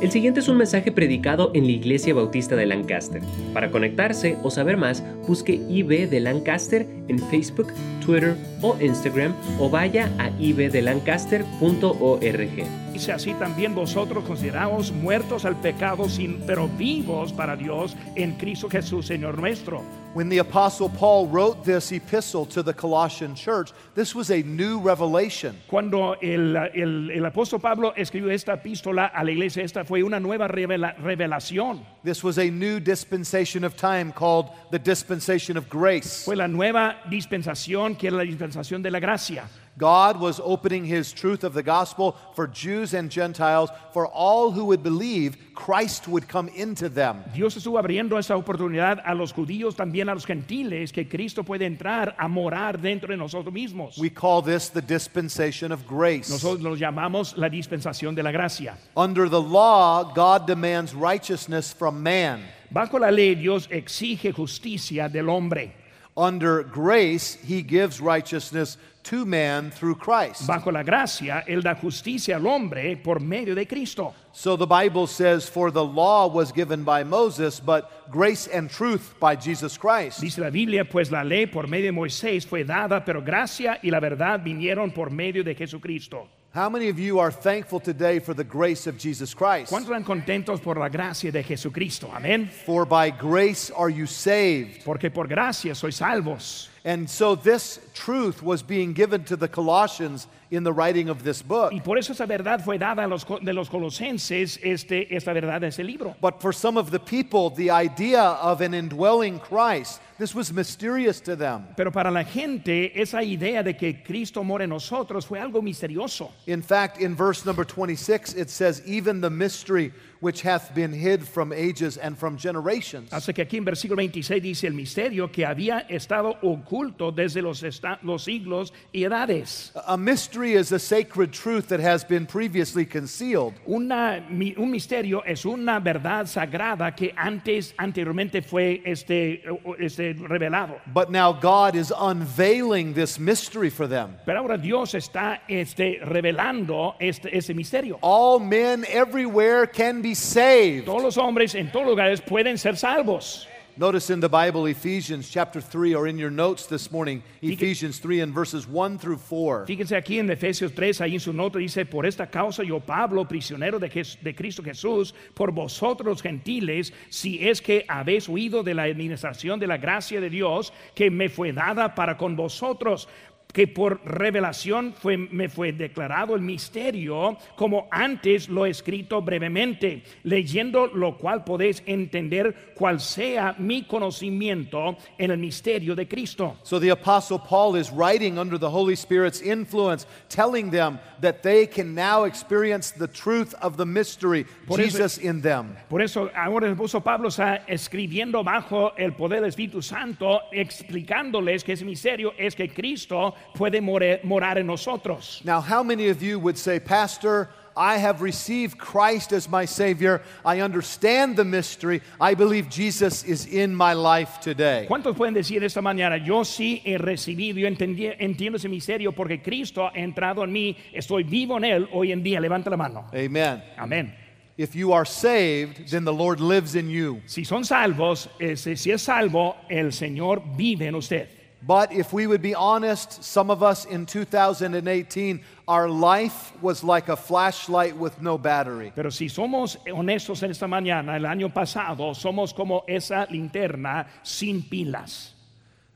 El siguiente es un mensaje predicado en la Iglesia Bautista de Lancaster. Para conectarse o saber más, busque IB de Lancaster en Facebook, Twitter o Instagram o vaya a ibdelancaster.org. Dice así también vosotros consideraos muertos al pecado, sin, pero vivos para Dios en Cristo Jesús, Señor nuestro. When the Apostle Paul wrote this epistle to the Colossian church, this was a new revelation. Cuando el, el- el apóstol Pablo escribió esta epístola a la iglesia, esta fue una nueva revela- revelación. This was a new dispensation of time called the dispensation of grace. Fue la nueva dispensación que era la dispensación de la gracia. God was opening his truth of the gospel for Jews and Gentiles, for all who would believe Christ would come into them. Dios estuvo abriendo esa oportunidad a los judíos, también a los gentiles, que Cristo puede entrar a morar dentro de nosotros mismos. We call this the dispensation of grace. Nosotros lo llamamos la dispensación de la gracia. Under the law, God demands righteousness from man. Bajo la ley, Dios exige justicia del hombre. Under grace, he gives righteousness to man through Christ. Bajo la gracia, Él da justicia al hombre por medio de Cristo. So the Bible says, For the law was given by Moses, but grace and truth by Jesus Christ. Dice la Biblia, pues la ley por medio de Moisés fue dada, pero gracia y la verdad vinieron por medio de Jesucristo. How many of you are thankful today for the grace of Jesus Christ? ¿Cuántos están contentos por la gracia de Jesucristo? Amén. For by grace are you saved. Porque por gracia sois salvos. And so this truth was being given to the Colossians in the writing of this book. Y por eso esa verdad fue dada a los, de los colosenses, este, esta verdad ese libro. But for some of the people, the idea of an indwelling Christ, this was mysterious to them. Pero para la gente, esa idea de que Cristo mora en nosotros fue algo misterioso. In fact, in verse number 26, it says, Even the mystery which hath been hid from ages and from generations. Hace que aquí en versículo 26 dice el misterio que había estado oculto desde los, los siglos y edades. A mystery is a sacred truth that has been previously concealed. Una, un misterio es una verdad sagrada que antes, anteriormente fue este, este, revelado. But now God is unveiling this mystery for them. Pero ahora Dios está este, revelando este, ese misterio. All men everywhere can be saved. Todos los hombres en todos lugares pueden ser salvos. Notice in the Bible, Ephesians chapter 3, or in your notes this morning, Ephesians 3 and verses 1 through 4. Fíjense aquí en Efesios 3, ahí en su nota dice, por esta causa yo Pablo, prisionero de, Jes- de Cristo Jesús, por vosotros los gentiles, si es que habéis huido de la administración de la gracia de Dios que me fue dada para con vosotros que por revelación fue, me fue declarado el misterio, como antes lo he escrito brevemente, leyendo lo cual podéis entender cuál sea mi conocimiento en el misterio de Cristo. So the Apostle Paul is writing under the Holy Spirit's influence, telling them that they can now experience the truth of the mystery, Por eso- Jesus in them. Por eso ahora el apóstol Pablo está escribiendo bajo el poder del Espíritu Santo, explicándoles que ese misterio es que Cristo puede morar en nosotros. Now, how many of you would say, Pastor, I have received Christ as my Savior. I understand the mystery. I believe Jesus is in my life today. ¿Cuántos pueden decir esta mañana, yo sí he recibido, yo entendí- entiendo ese misterio porque Cristo ha entrado en mí, estoy vivo en él hoy en día? Levanta la mano. Amen. Amén. If you are saved, then the Lord lives in you. Si son salvos, eh, ese- si es salvo, el Señor vive en usted. But if we would be honest, some of us in 2018, our life was like a flashlight with no battery. Pero si somos honestos en esta mañana, el año pasado, somos como esa linterna sin pilas.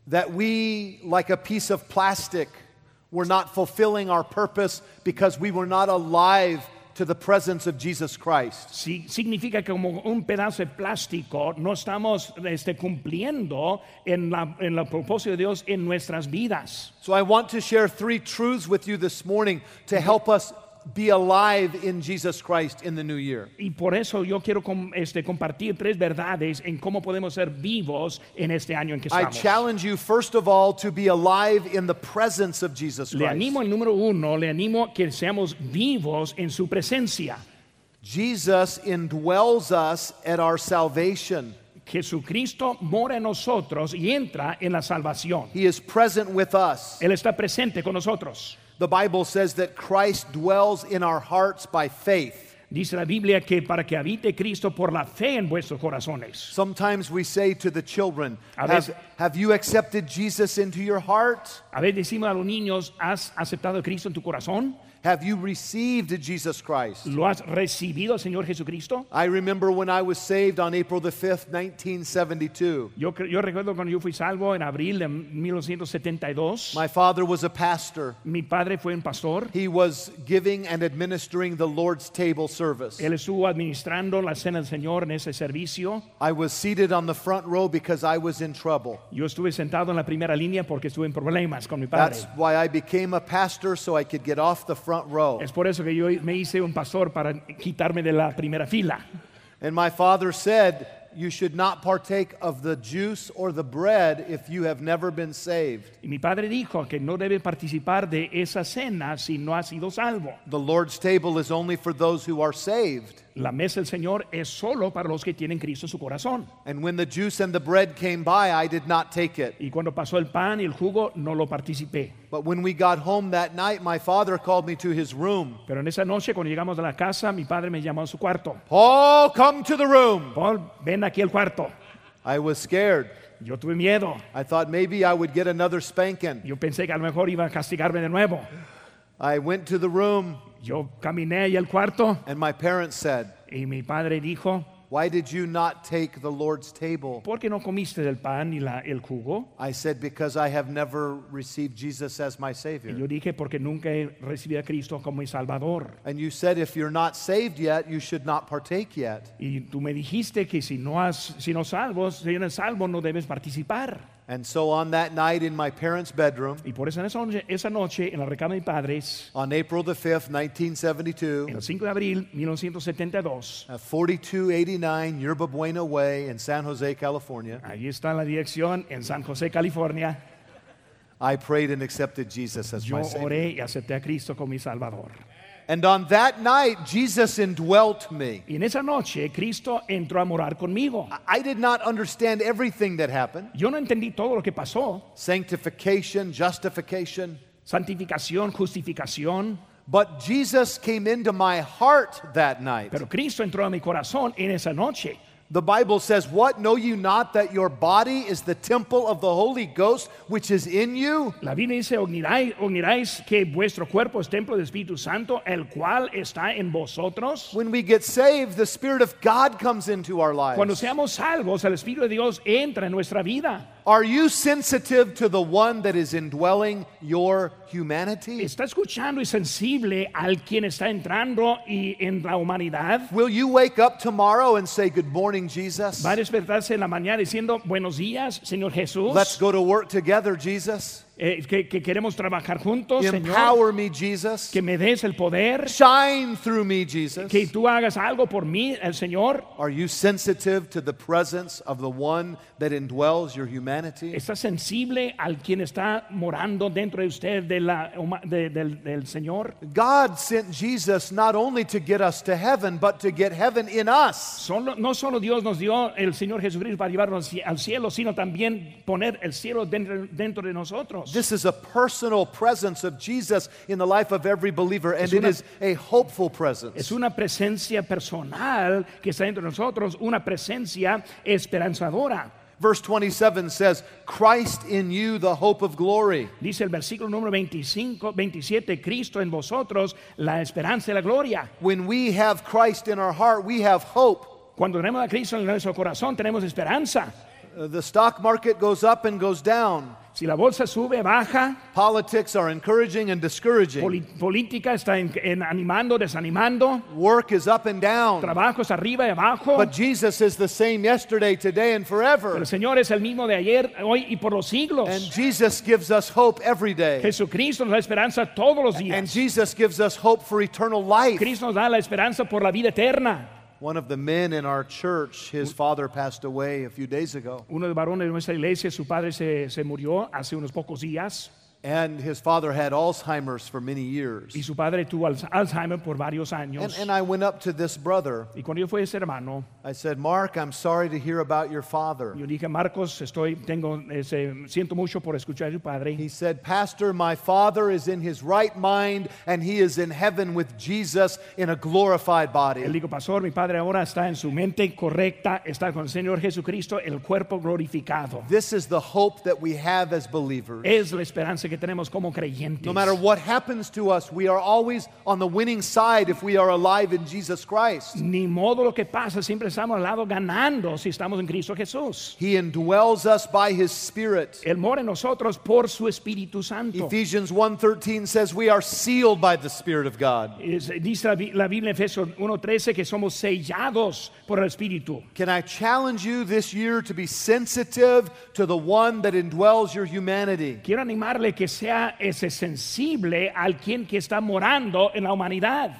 That we, like a piece of plastic, were not fulfilling our purpose because we were not alive to the presence of Jesus Christ. Si- significa que como un pedazo de plástico no estamos este, cumpliendo en, la, en el propósito de Dios en nuestras vidas. So I want to share three truths with you this morning to help us be alive in Jesus Christ in the new year. Y por eso yo quiero com- este, compartir tres verdades en cómo podemos ser vivos en este año en que I estamos. challenge you, first of all, to be alive in the presence of Jesus Le Christ. animo el número uno, le animo que seamos vivos en su presencia. Jesus indwells us at our salvation. Jesucristo mora en nosotros y entra en la salvación. He is present with us. Él está presente con nosotros. The Bible says that Christ dwells in our hearts by faith. Dice la Biblia que para que habite Cristo por la fe en vuestros corazones. Sometimes we say to the children, A have, have you accepted Jesus into your heart? A veces decimos a los niños, ¿has aceptado a Cristo en tu corazón? Have you received Jesus Christ? ¿Lo has recibido al Señor Jesucristo? I remember when I was saved on April the 5th, 1972. Yo, yo recuerdo cuando yo fui salvo en abril de 1972. My father was a pastor. Mi padre fue un pastor. He was giving and administering the Lord's table service. Él estuvo administrando la cena del Señor en ese servicio. I was seated on the front row because I was in trouble. Yo estuve sentado en la primera línea porque estuve en problemas con mi padre. That's why I became a pastor so I could get off the front row. Es por eso que yo me hice un pastor para quitarme de la primera fila. And my father said, You should not partake of the juice or the bread if you have never been saved. Y mi padre dijo que no debe participar de esa cena si no ha sido salvo. The Lord's table is only for those who are saved. La mesa del Señor es solo para los que tienen Cristo en su corazón. And when the juice and the bread came by, I did not take it. Y cuando pasó el pan y el jugo, no lo participé. But when we got home that night, my father called me to his room. Pero en esa noche, cuando llegamos a la casa, mi padre me llamó a su cuarto. Paul, come to the room. Paul, ven aquí al cuarto. I was scared. Yo tuve miedo. I thought maybe I would get another spanking. Yo pensé que a lo mejor iba a castigarme de nuevo. I went to the room, Yo caminé ahí al cuarto and my parents said, y mi padre dijo, Why did you not take the Lord's table? ¿por qué no comiste del pan y la- el jugo? I said, Because I have never received Jesus as my Y Savior. yo dije, porque nunca he recibido a Cristo como mi Salvador. And you said, If you're not saved yet, you should not partake yet. Y tú me dijiste que si no has, si no salvos, si eres salvo, no debes participar. And so on that night in my parents' bedroom, Y por eso esa noche, esa noche en la recámara de mis padres, on April the 5th, 1972, el 5 de abril 1972, at 4289 Yerba Buena Way in San Jose, California, ahí está la dirección en San José, California, I prayed and accepted Jesus as yo my Savior. oré y acepté a Cristo como mi Salvador. And on that night, Jesus indwelt me. Y en esa noche Cristo entró a morar conmigo. I did not understand everything that happened Yo no entendí todo lo que pasó, sanctification, justification. santificación, justificación, But Jesus came into my heart that night. pero Cristo entró a mi corazón en esa noche. The Bible says, What? Know you not that your body is the temple of the Holy Ghost which is in you? La Biblia dice, "Ognirai- ogniráis que vuestro cuerpo es templo del Espíritu Santo, el cual está en vosotros. When we get saved, the Spirit of God comes into our lives. Cuando seamos salvos, el Espíritu de Dios entra en nuestra vida. Are you sensitive to the one that is indwelling your humanity? ¿Está escuchando y sensible al quien está entrando y en la humanidad? Will you wake up tomorrow and say, Good morning, Jesus? ¿Va a despertarse en la mañana diciendo, buenos días, Señor Jesús? Let's go to work together, Jesus. Eh, que, que queremos trabajar juntos, Señor. Empower me, Jesus. Que me des el poder. Shine through me, Jesus. Que tú hagas algo por mí, el Señor. Are you sensitive to the presence of the one that indwells your humanity? ¿Está sensible al quien está morando dentro de usted de la de- del, del Señor? God sent Jesus not only to get us to heaven, but to get heaven in us. Solo, no solo Dios nos dio el Señor Jesucristo para llevarnos al cielo, sino también poner el cielo dentro, dentro de nosotros. This is a personal presence of Jesus in the life of every believer, and it una- is a hopeful presence. Es una presencia personal que está dentro de nosotros, una presencia esperanzadora. Verse 27 says, Christ in you, the hope of glory. Dice el versículo número 25, 27, Cristo en vosotros, la esperanza y la gloria. When we have Christ in our heart, we have hope. Cuando tenemos a Cristo en nuestro corazón, tenemos esperanza. Uh, the stock market goes up and goes down. Si la bolsa sube, baja, Politics are encouraging and discouraging. poli- política está en- en animando, desanimando, Work is up and down. trabajos arriba y abajo. But Jesus is the same yesterday, today, and Pero forever. el Señor es el mismo de ayer, hoy y por los siglos. And Jesus gives us hope every day. Jesucristo nos da esperanza todos los And días. Jesus gives us hope for eternal life. Cristo nos da la esperanza por la vida eterna. One of the men in our church, his father passed away a few days ago. Uno de los varones de nuestra iglesia, su padre se, se murió hace unos pocos días. And his father had Alzheimer's for many years. y su padre tuvo Alzheimer por varios And, años. and I went up to this brother. y cuando yo fui a ese hermano, I said, Mark, I'm sorry to hear about your father. yo dije, Marcos, estoy, tengo, ese, siento mucho por escuchar a su padre. He said, Pastor, my father is in his right mind and he is in heaven with Jesus in a glorified body. Él dijo, pastor, mi padre ahora está en su mente correcta, está con el Señor Jesucristo, el cuerpo glorificado. This is the hope that we have as believers. Es la esperanza que tenemos como creyentes. No matter what happens to us, we are always on the winning side if we are alive in Jesus Christ. Ni modo lo que pasa, siempre estamos al lado ganando si estamos en Cristo Jesús. He indwells us by his spirit. Él mora en nosotros por su Espíritu Santo. Ephesians 1:13 says we are sealed by the spirit of God. Dice la, Biblia en Efesios 1.13 que somos sellados por el Espíritu. Can I challenge you this year to be sensitive to the one that indwells your humanity? Quiero animarle que sea ese sensible al quien que está morando en la humanidad.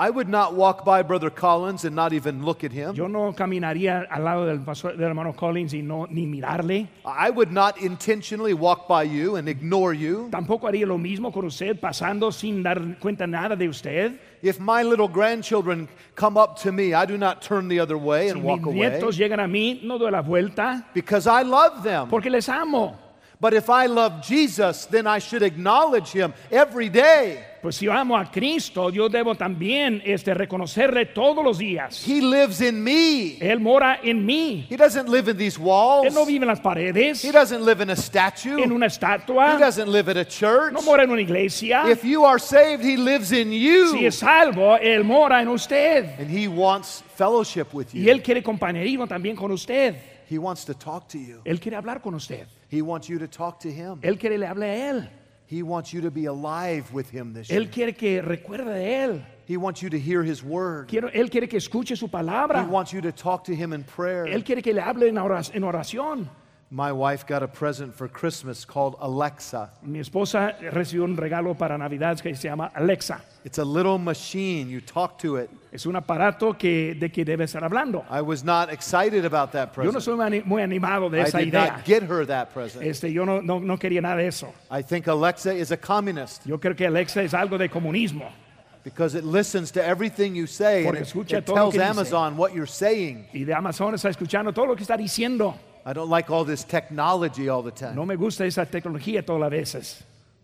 I would not walk by Brother Collins and not even look at him. Yo no caminaría al lado del, pastor- del hermano Collins y no ni mirarle. I would not intentionally walk by you and ignore you. Tampoco haría lo mismo con usted pasando sin dar cuenta nada de usted. If my little grandchildren come up to me, I do not turn the other way Si and mis walk away nietos llegan a mí, no doy la vuelta because I love them. porque les amo. But if I love Jesus, then I should acknowledge him every day. Pues si amo a Cristo, yo debo también este, reconocerle todos los días. He lives in me. Él mora en mí. He doesn't live in these walls. Él no vive en las paredes, He doesn't live in a statue. en una He estatua, doesn't live at a church. no mora en una iglesia. If you are saved, He lives in you. Si es salvo, Él mora en usted. And He wants fellowship with you. Y. Él quiere compañerismo también con usted. He wants to talk to you. Él quiere hablar con usted. He wants you to talk to Him. Él quiere le hable a Él. He wants you to be alive with Him this year. Él quiere que recuerde de Él. He wants you to hear His word. Quiero, él quiere que escuche su He palabra. wants you to talk to Him in prayer. Él quiere que le hable en oras- en oración. My wife got a present for Christmas called Alexa. Mi esposa recibió un regalo para Navidad que se llama Alexa. It's a little machine. You talk to it. Es un aparato que, de que debe estar hablando. I was not excited about that Yo no present. soy muy ani- muy animado de I esa did idea. not get her that present. Este, yo no, no, no quería nada de eso. I think Alexa is a communist Yo creo que Alexa es algo de comunismo. because it listens to everything you say and Porque it, escucha it todo lo tells que dice. Amazon what you're saying. Y de Amazon está escuchando todo lo que está diciendo. I don't like all this technology all the time. No me gusta esa tecnología todas las veces.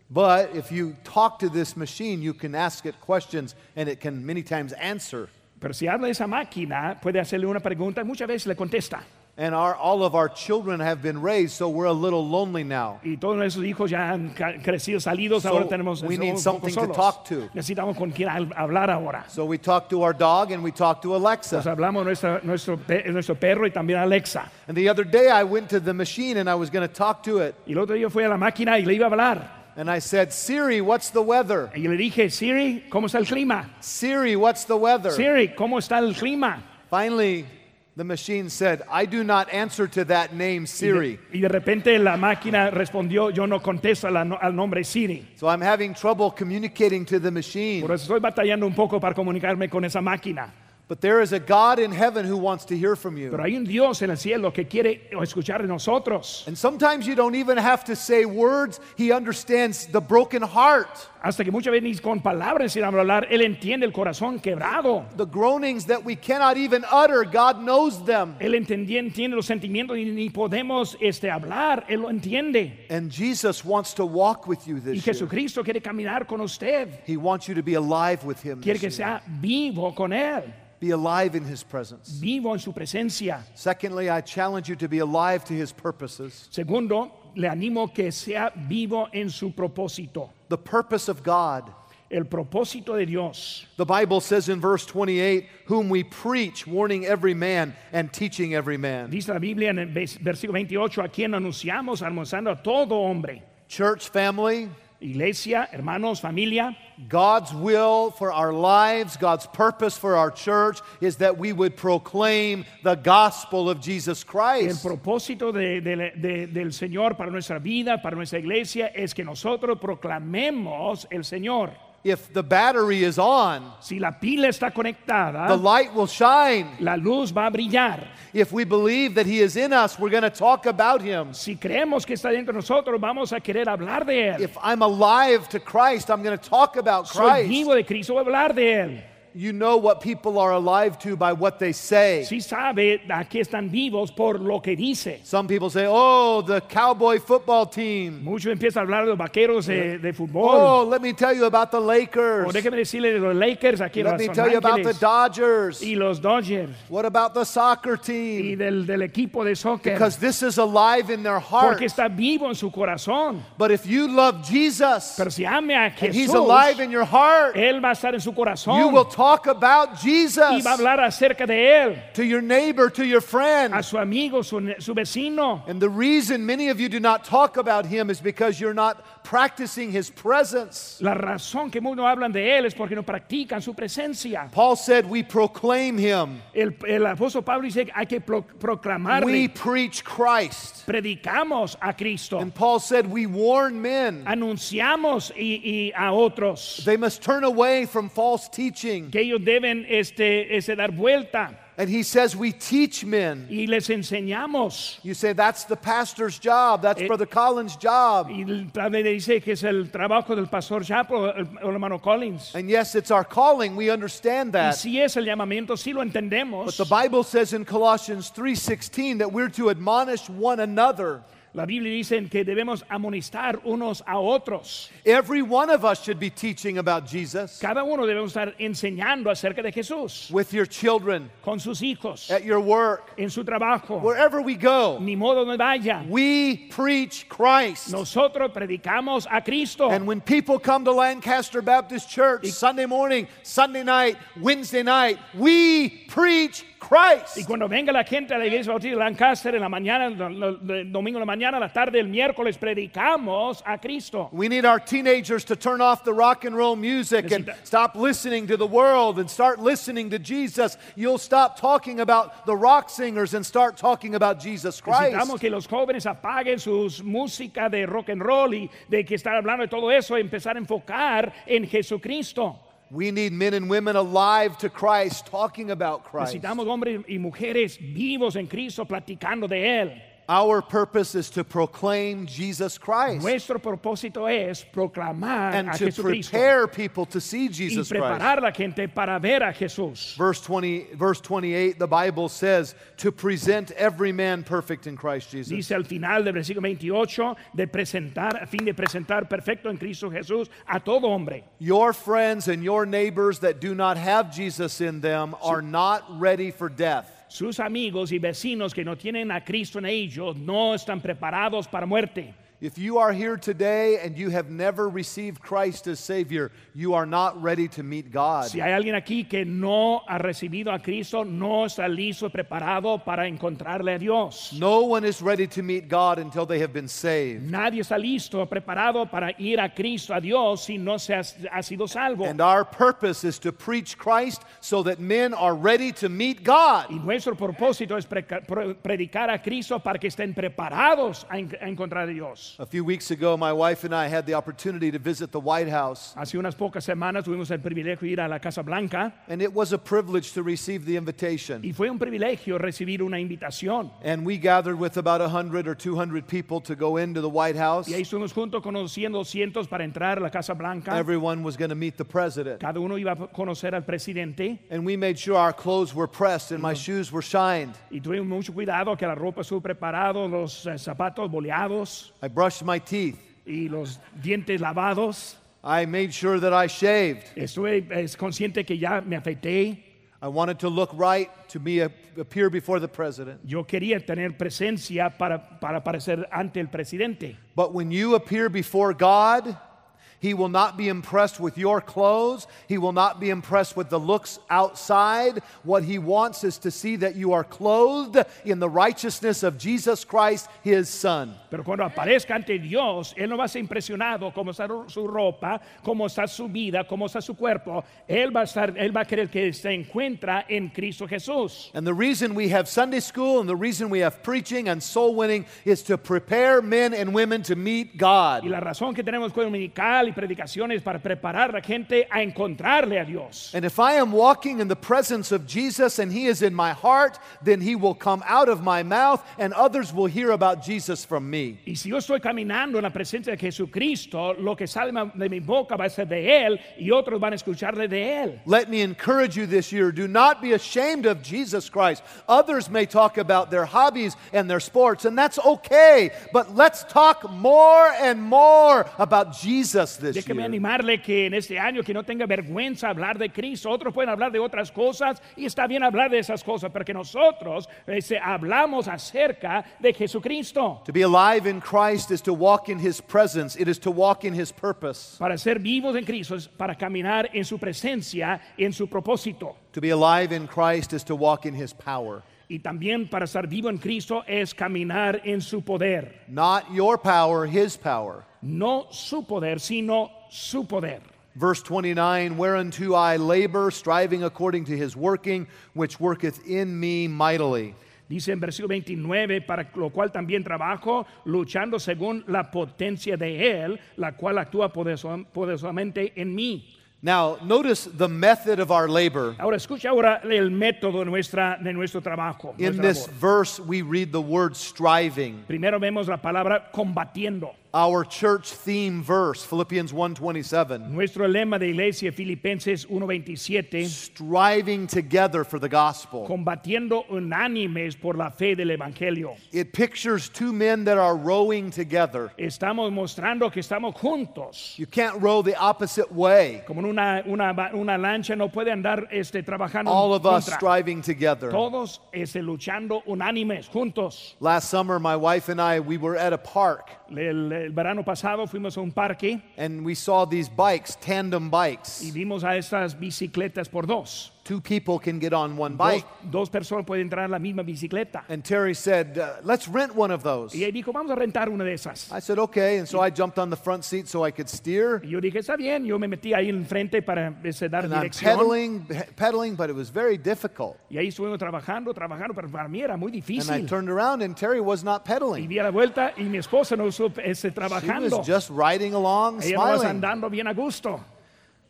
But if you talk to this machine, you can ask it questions and it can many times answer. Pero si habla esa máquina, puede hacerle una pregunta y muchas veces le contesta. And our, all of our children have been raised, so we're a little lonely now. Y todos nuestros hijos ya han crecido, salidos, So, ahora tenemos we need something to talk to. Necesitamos con quien hablar ahora. So we talk to our dog and we talk to Pues Alexa. hablamos nuestra, nuestro, nuestro perro y también Alexa. And the other day I went to the machine and I was going to talk to it. Y el otro día fui a la máquina y le iba a hablar. And I said, Siri, what's the weather? Y le dije, Siri, ¿cómo está el clima? Siri, what's the weather? Siri, ¿cómo está el clima? Finally, the machine said, I do not answer to that name, Y de, Siri. y de repente la máquina respondió, yo no contesto la- al nombre Siri. So I'm having trouble communicating to the machine. Por eso estoy batallando un poco para comunicarme con esa máquina. But there is a God in heaven who wants to hear from you. Pero hay un Dios en el cielo que quiere escuchar de nosotros. And sometimes you don't even have to say words, He understands the broken heart, Hasta que muchas veces con palabras sin hablar, Él entiende el corazón quebrado. the groanings that we cannot even utter. God knows them. Él entendía, entiende los sentimientos y ni podemos este, hablar. Él lo entiende. And Jesus wants to walk with you Y this year. Jesucristo quiere caminar con usted. He wants you to be alive with Him. Quiere this que year. sea vivo con Él. Be alive in His presence. Vivo en su presencia. Secondly, I challenge you to be alive to His purposes. Segundo, le animo que sea vivo en su propósito. The purpose of God. El propósito de Dios. The Bible says in verse 28, whom we preach, warning every man and teaching every man. Dice la Biblia en el versículo 28, a quien anunciamos, almorzando a todo hombre. Church family, Iglesia, hermanos, familia. God's will for our lives, God's purpose for our church is that we would proclaim the gospel of Jesus Christ. El propósito de- de- de- del Señor para nuestra vida, para nuestra iglesia, es que nosotros proclamemos el Señor. If the battery is on, si la pila está conectada, the light will shine. la luz va a brillar. If we believe that He is in us, we're going to talk about Him. Si creemos que está dentro de nosotros, vamos a querer hablar de él. If I'm alive to Christ, I'm going to talk about Soy Christ. vivo de Cristo, voy a hablar de él. You know what people are alive to by what they say. Si sabe a qué están vivos por lo que dice. Some people say, oh, the cowboy football team. Muchos empiezan a hablar de los vaqueros de, de fútbol. Oh, let me tell you about the Lakers. O déjeme decirle de los Lakers aquí Let me tell you about the Dodgers. y los Dodgers What about the soccer y team? del, del equipo de soccer. Because this is alive in their heart. Porque está vivo en su corazón. But if you love Jesus Pero si ame a and He's alive in your heart, Él va a estar en su corazón you will talk about y Jesus va a hablar acerca de Él to your neighbor, to your a friend. su amigo, su, su vecino. And the reason many of you do not talk about Him is because you're not practicing His presence. La razón que muchos no hablan de Él es porque no practican su presencia. Paul said, We proclaim Him, El, el apóstol Pablo dice hay que pro- we preach Christ. Predicamos a Cristo. And Paul said, We warn men. Anunciamos y, y a otros They must turn away from false teaching. que ellos deben este, este, dar vuelta And he says, We teach men. y les enseñamos. You say, That's the pastor's job. That's Eh, Brother Collins' job. Y el padre dice que es el trabajo del pastor Chapo el, el hermano Collins. And yes, it's our calling. We understand Y that. si es el llamamiento, sí lo entendemos. But the Bible says in Colossians 3:16 that we're to admonish one another. La Biblia dice que debemos amonestar unos a otros. Every one of us should be teaching about Jesus Cada uno debemos estar enseñando acerca de Jesús with your children, con sus hijos, at your work, en su trabajo, wherever we go. ni modo donde vaya. We preach Christ. Nosotros predicamos a Cristo. And when people come to Lancaster Baptist Church Sunday morning, Sunday night, Wednesday night, we preach Y cuando venga la gente a la iglesia bautista de Lancaster en la mañana, el domingo en la mañana, la tarde, el miércoles, predicamos a Cristo. We need our teenagers to turn off the rock and roll music and stop listening to the world and start listening to Jesus. You'll stop talking about the rock singers and start talking about Jesus Christ. Necesitamos Christ. que los jóvenes apaguen sus música de rock and roll y de que están hablando de todo eso y empezar a enfocar en Jesucristo. We need men and women alive to Christ talking about Christ. Necesitamos hombres y mujeres vivos en Cristo platicando de Él. Our purpose is to proclaim Jesus Christ Nuestro propósito es proclamar and a to Jesucristo prepare people to see Jesus Christ. preparar a la gente para ver a Jesús. Verse 20 verse 28 the Bible says to present every man perfect in Christ Jesus. Dice al final del versículo 28 de presentar, a fin de presentar perfecto en Cristo Jesús a todo hombre. Your friends and your neighbors that do not have Jesus in them are not ready for death. Sus amigos y vecinos que no tienen a Cristo en ellos no están preparados para muerte. If you are here today and you have never received Christ as Savior, you are not ready to meet God. Si hay alguien aquí que no ha recibido a Cristo, no está listo y preparado para encontrarle a Dios. No one is ready to meet God until they have been saved. Nadie está listo o preparado para ir a Cristo, a Dios, si no se ha, ha sido salvo. And our purpose is to preach Christ so that men are ready to meet God. Y nuestro propósito es predicar a Cristo para que estén preparados a, a encontrar a Dios. A few weeks ago, my wife and I had the opportunity to visit the White House, Hace unas pocas semanas tuvimos el privilegio de ir a la Casa Blanca and it was a privilege to receive the invitation. y fue un privilegio recibir una invitación. And we gathered with about 100 or 200 people to go into the White House. Y ahí estuvimos juntos con unos 100, 200 para entrar a la Casa Blanca. Everyone was going to meet the president. Cada uno iba a conocer al presidente And we made sure our clothes were pressed and my shoes were shined. y tuvimos mucho cuidado que la ropa estuvo preparado, los eh, zapatos boleados I brushed my teeth. y los dientes lavados. I made sure that I shaved. Estuve eh, consciente que ya me afeité. I wanted to look right to be appear before the president. Yo quería tener presencia para, para aparecer ante el presidente. But when you appear before God, He will not be impressed with your clothes. He will not be impressed with the looks outside. What He wants is to see that you are clothed in the righteousness of Jesus Christ, His Son. Pero cuando aparezca ante Dios, Él no va a ser impresionado cómo está su ropa, cómo está su vida, cómo está su cuerpo. Él va a estar, Él va a querer que se encuentra en Cristo Jesús. And the reason we have Sunday school and the reason we have preaching and soul winning is to prepare men and women to meet God. Y la razón que tenemos dominical y predicaciones para preparar a la gente a encontrarle a Dios. And if I am walking in the presence of Jesus and he is in my heart, then he will come out of my mouth and others will hear about Jesus from me. Y si yo estoy caminando en la presencia de Jesucristo, lo que sale de mi boca va a ser de Él y otros van a escucharle de Él. Let me encourage you this year do not be ashamed of Jesus Christ. Others may talk about their hobbies and their sports, and that's okay, but let's talk more and more about Jesus Déjeme year. animarle que en este año que no tenga vergüenza hablar de Cristo. Otros pueden hablar de otras cosas y está bien hablar de esas cosas, porque nosotros eh, hablamos acerca de Jesucristo. To be alive in Christ is to walk in his presence, it is to walk in his purpose. Para ser vivos en Cristo es para caminar en su presencia, en su propósito. To be alive in Christ is to walk in his power. Y también para estar vivo en Cristo es caminar en su poder. Not your power, his power. No su poder, sino su poder. Verse 29 Whereunto I labor, striving according to his working, which worketh in me mightily. Dice en versículo 29, para lo cual también trabajo, luchando según la potencia de Él, la cual actúa poderosamente en mí. Now, notice the method of our labor. Ahora escucha ahora el método de, nuestra, de nuestro trabajo. In this labor. verse, we read the word striving. Primero vemos la palabra combatiendo. Our church theme verse, Philippians 1:27, Nuestro lema de iglesia, Filipenses 1.27, striving together for the gospel. combatiendo unánimes por la fe del Evangelio. It pictures two men that are rowing together. Estamos mostrando que estamos juntos. You can't row the opposite way. Como en una, una, una lancha no puede andar este, trabajando All of us contra. striving together. Todos este, luchando unánimes, juntos. Last summer, my wife and I, we were at a park El, el verano pasado fuimos a un parque and we saw these bikes, tandem y bikes. vimos a estas bicicletas por dos. Two people can get on one bike. dos personas pueden entrar en la misma bicicleta. And Terry said, uh, Let's rent one of those. Y él dijo, vamos a rentar una de esas. I said, Okay. And so I jumped on the front seat so I could steer. Y yo dije, está bien, yo me metí ahí enfrente para este, dar And I'm dirección. pedaling, pedaling, but it was very difficult. Y ahí estuvimos trabajando, trabajando, pero para mí era muy difícil. And I turned around and Terry was not pedaling. Y di la vuelta y mi esposa no supo este, She was just riding along, Ella no smiling. andando bien a gusto.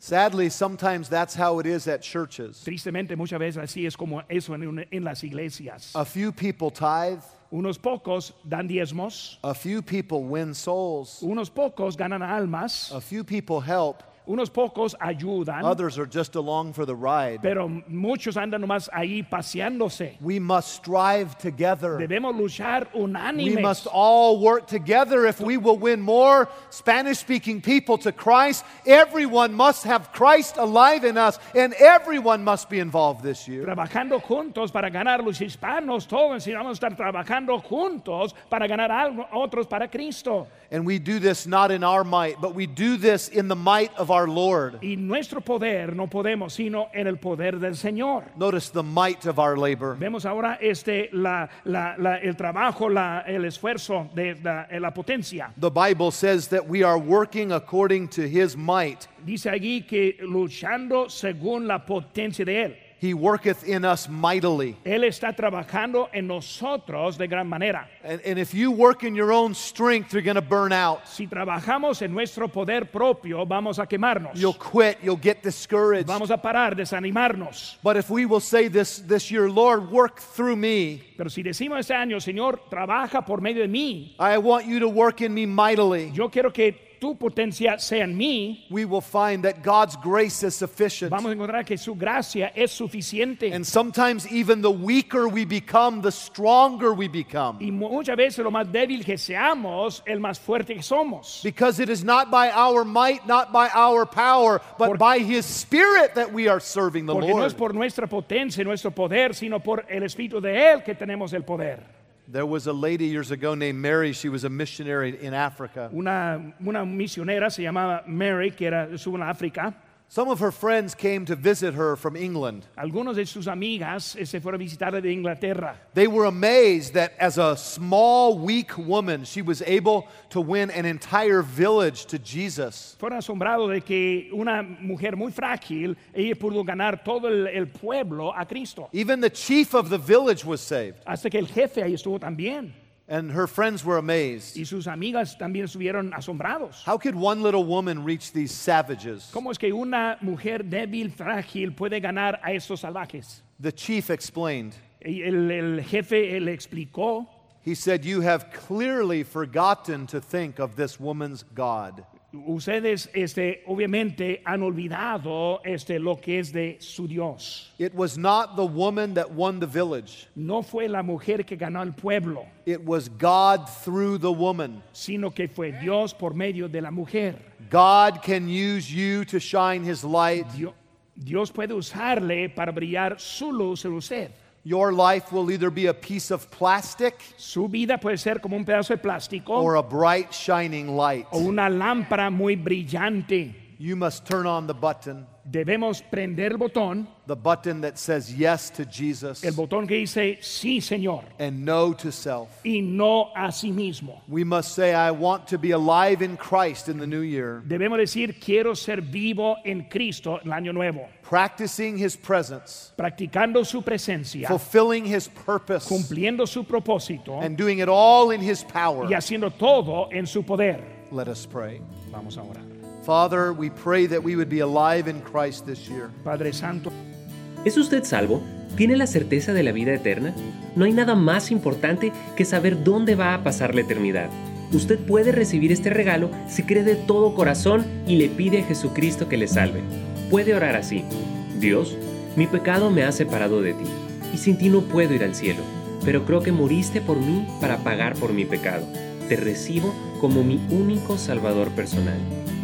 Sadly, sometimes that's how it is at churches. Tristemente, muchas veces así es como eso en, un- en las iglesias. A few people tithe, Unos pocos dan diezmos, a few people win souls, unos pocos ganan almas, a few people help, unos pocos ayudan, others are just along for the ride. pero muchos andan nomás ahí paseándose. We must strive together. Debemos luchar We must all work together if we will win more Spanish speaking people to Christ. Everyone must have Christ alive in us, and everyone must be involved this year. Trabajando juntos para ganar los hispanos, todos a estar trabajando juntos para ganar algo, otros para Cristo. And we do this not in our might, but we do this in the might of our Lord. Y nuestro poder no podemos, sino en el poder del Señor. Notice the might of our labor. Vemos ahora este, la, la- la- el trabajo, la- el esfuerzo de la, la potencia. The Bible says that we are working according to his might. Dice allí que luchando según la potencia de Él. He worketh in us mightily. Él está trabajando en nosotros de gran manera. And, and if you work in your own strength, you're going to burn out. Si trabajamos en nuestro poder propio, vamos a quemarnos. You'll quit. You'll get discouraged. Vamos a parar, desanimarnos. But if we will say this this year, Lord, work through me. Pero si decimos este año, Señor, trabaja por medio de mí, I want you to work in me mightily. yo quiero que tu potencia sea en mí, We will find that God's grace is sufficient. vamos a encontrar que su gracia es suficiente. And sometimes even the weaker we become, the stronger we become. Y muchas veces lo más débil que seamos, el más fuerte que somos. Because it is not by our might, not by our power, but Por- by His Spirit that we are serving the Porque no es Lord. por nuestra potencia, nuestro poder, sino por el Espíritu de Él que tenemos el poder. There was a lady years ago named Mary. She was a missionary in Africa. Una, una misionera se llamaba Mary, que era, estuvo en África. Some of her friends came to visit her from England. Algunos de sus amigas eh, se fueron a visitarla de Inglaterra. They were amazed that as a small, weak woman, she was able to win an entire village to Jesus. Fueron asombrados de que una mujer muy frágil, ella pudo ganar todo el, el pueblo a Cristo. Even the chief of the village was saved. Hasta que el jefe ahí estuvo también. And her friends were amazed. Y sus amigas también estuvieron asombrados. How could one little woman reach these savages? ¿Cómo es que una mujer débil, frágil, puede ganar a estos salvajes? The chief explained. El, el jefe le explicó, He said, You have clearly forgotten to think of this woman's God. Ustedes este, obviamente han olvidado este, lo que es de su Dios. It was not the woman that won the village, No fue la mujer que ganó al pueblo, it was God through the woman. sino que fue Dios por medio de la mujer. God can use you to shine his light. Dio- Dios puede usarle para brillar su luz en usted. Your life will either be a piece of plastic Su vida puede ser como un pedazo de plástico or a bright, shining light. o una lámpara muy brillante. You must turn on the button, Debemos prender el botón, the button that says yes to Jesus el botón que dice sí, Señor, and no to self. y no a sí mismo. We must say, I want to be alive in Christ in the new year, Debemos decir, quiero ser vivo en Cristo el año nuevo, practicing his presence, practicando su presencia, fulfilling his purpose, cumpliendo su propósito and doing it all in his power. y haciendo todo en su poder. Let us pray. Vamos a orar. Father, we pray that we would be alive in Christ this year. Padre Santo, ¿Es usted salvo? ¿Tiene la certeza de la vida eterna? No hay nada más importante que saber dónde va a pasar la eternidad. Usted puede recibir este regalo si cree de todo corazón y le pide a Jesucristo que le salve. Puede orar así. Dios, mi pecado me ha separado de ti, y sin ti no puedo ir al cielo, pero creo que moriste por mí para pagar por mi pecado. Te recibo como mi único Salvador personal.